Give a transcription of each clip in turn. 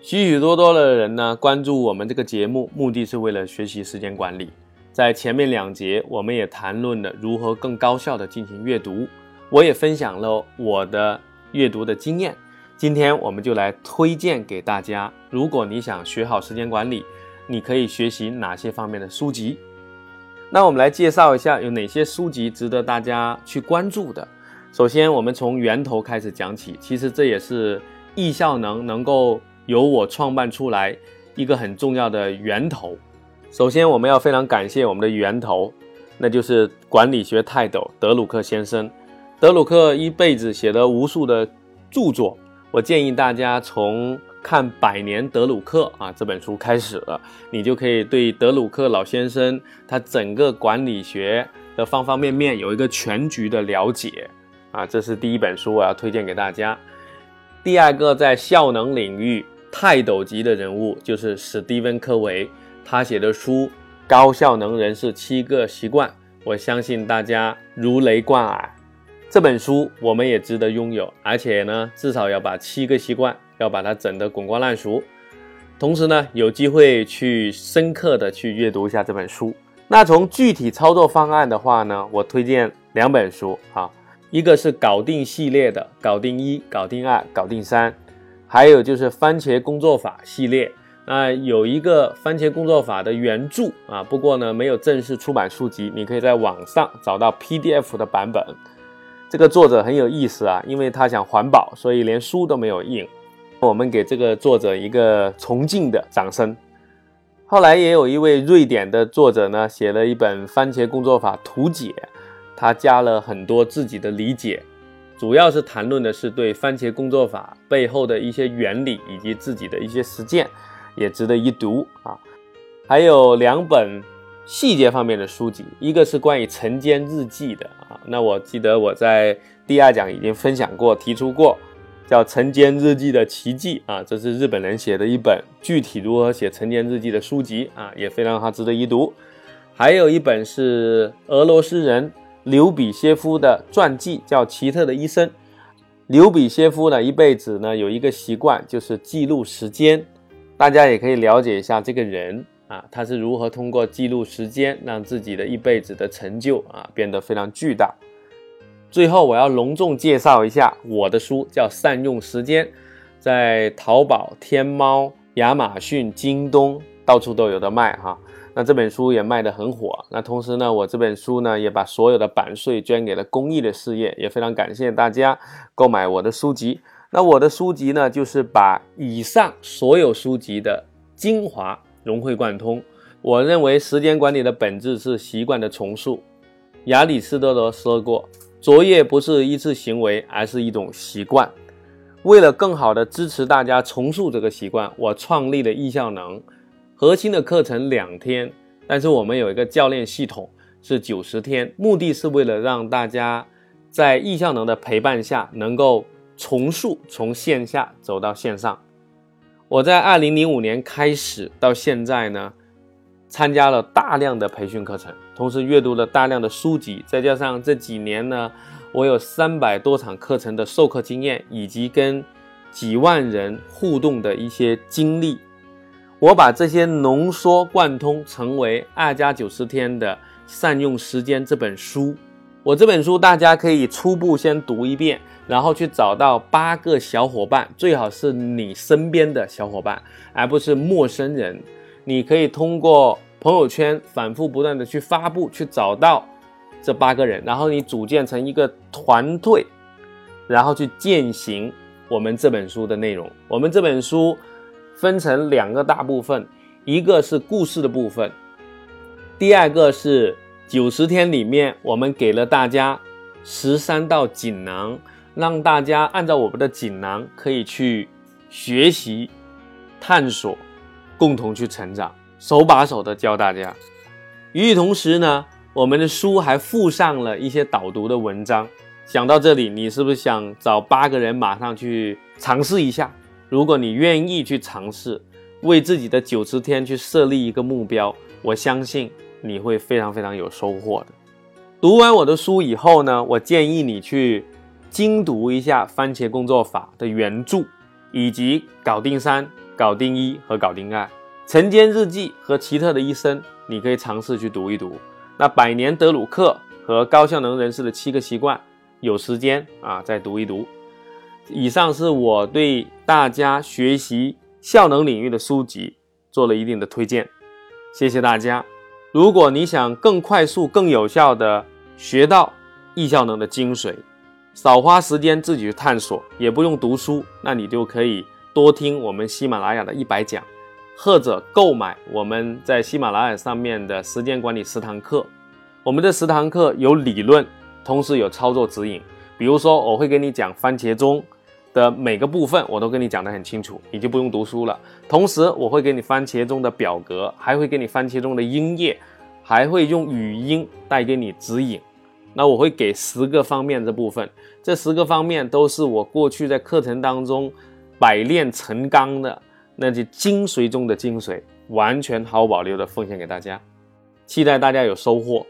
许许多多的人呢关注我们这个节目，目的是为了学习时间管理。在前面两节，我们也谈论了如何更高效的进行阅读，我也分享了我的阅读的经验。今天我们就来推荐给大家，如果你想学好时间管理，你可以学习哪些方面的书籍？那我们来介绍一下有哪些书籍值得大家去关注的。首先，我们从源头开始讲起，其实这也是易效能能够由我创办出来一个很重要的源头。首先，我们要非常感谢我们的源头，那就是管理学泰斗德鲁克先生。德鲁克一辈子写了无数的著作，我建议大家从看《百年德鲁克》啊这本书开始了，你就可以对德鲁克老先生他整个管理学的方方面面有一个全局的了解啊。这是第一本书，我要推荐给大家。第二个，在效能领域泰斗级的人物就是史蒂芬·科维。他写的书《高效能人士七个习惯》，我相信大家如雷贯耳。这本书我们也值得拥有，而且呢，至少要把七个习惯要把它整得滚瓜烂熟。同时呢，有机会去深刻的去阅读一下这本书。那从具体操作方案的话呢，我推荐两本书啊，一个是搞定系列的，搞定一、搞定二、搞定三，还有就是番茄工作法系列。那有一个番茄工作法的原著啊，不过呢没有正式出版书籍，你可以在网上找到 PDF 的版本。这个作者很有意思啊，因为他想环保，所以连书都没有印。我们给这个作者一个崇敬的掌声。后来也有一位瑞典的作者呢，写了一本番茄工作法图解，他加了很多自己的理解，主要是谈论的是对番茄工作法背后的一些原理以及自己的一些实践。也值得一读啊！还有两本细节方面的书籍，一个是关于晨间日记的啊。那我记得我在第二讲已经分享过、提出过，叫《晨间日记的奇迹》啊，这是日本人写的一本具体如何写晨间日记的书籍啊，也非常好，值得一读。还有一本是俄罗斯人刘比歇夫的传记，叫《奇特的医生》。刘比歇夫呢，一辈子呢有一个习惯，就是记录时间。大家也可以了解一下这个人啊，他是如何通过记录时间，让自己的一辈子的成就啊变得非常巨大。最后，我要隆重介绍一下我的书，叫《善用时间》，在淘宝、天猫、亚马逊、京东到处都有的卖哈。那这本书也卖得很火。那同时呢，我这本书呢也把所有的版税捐给了公益的事业，也非常感谢大家购买我的书籍。那我的书籍呢，就是把以上所有书籍的精华融会贯通。我认为时间管理的本质是习惯的重塑。亚里士多德说过：“卓越不是一次行为，而是一种习惯。”为了更好的支持大家重塑这个习惯，我创立了易效能。核心的课程两天，但是我们有一个教练系统是九十天，目的是为了让大家在易效能的陪伴下能够。重塑从线下走到线上，我在二零零五年开始到现在呢，参加了大量的培训课程，同时阅读了大量的书籍，再加上这几年呢，我有三百多场课程的授课经验，以及跟几万人互动的一些经历，我把这些浓缩贯通，成为二加九十天的善用时间这本书。我这本书大家可以初步先读一遍，然后去找到八个小伙伴，最好是你身边的小伙伴，而不是陌生人。你可以通过朋友圈反复不断的去发布，去找到这八个人，然后你组建成一个团队，然后去践行我们这本书的内容。我们这本书分成两个大部分，一个是故事的部分，第二个是。九十天里面，我们给了大家十三道锦囊，让大家按照我们的锦囊可以去学习、探索、共同去成长，手把手的教大家。与此同时呢，我们的书还附上了一些导读的文章。想到这里，你是不是想找八个人马上去尝试一下？如果你愿意去尝试，为自己的九十天去设立一个目标，我相信你会非常非常有收获的。读完我的书以后呢，我建议你去精读一下《番茄工作法》的原著，以及《搞定三》《搞定一》和《搞定二》《晨间日记》和《奇特的一生》，你可以尝试去读一读。那《百年德鲁克》和《高效能人士的七个习惯》。有时间啊，再读一读。以上是我对大家学习效能领域的书籍做了一定的推荐，谢谢大家。如果你想更快速、更有效的学到易效能的精髓，少花时间自己去探索，也不用读书，那你就可以多听我们喜马拉雅的一百讲，或者购买我们在喜马拉雅上面的时间管理十堂课。我们的十堂课有理论。同时有操作指引，比如说我会跟你讲番茄钟的每个部分，我都跟你讲得很清楚，你就不用读书了。同时我会给你番茄钟的表格，还会给你番茄钟的音页，还会用语音带给你指引。那我会给十个方面这部分，这十个方面都是我过去在课程当中百炼成钢的那些精髓中的精髓，完全毫无保留的奉献给大家，期待大家有收获。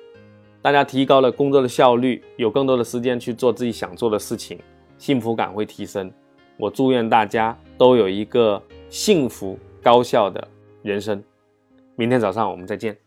大家提高了工作的效率，有更多的时间去做自己想做的事情，幸福感会提升。我祝愿大家都有一个幸福高效的人生。明天早上我们再见。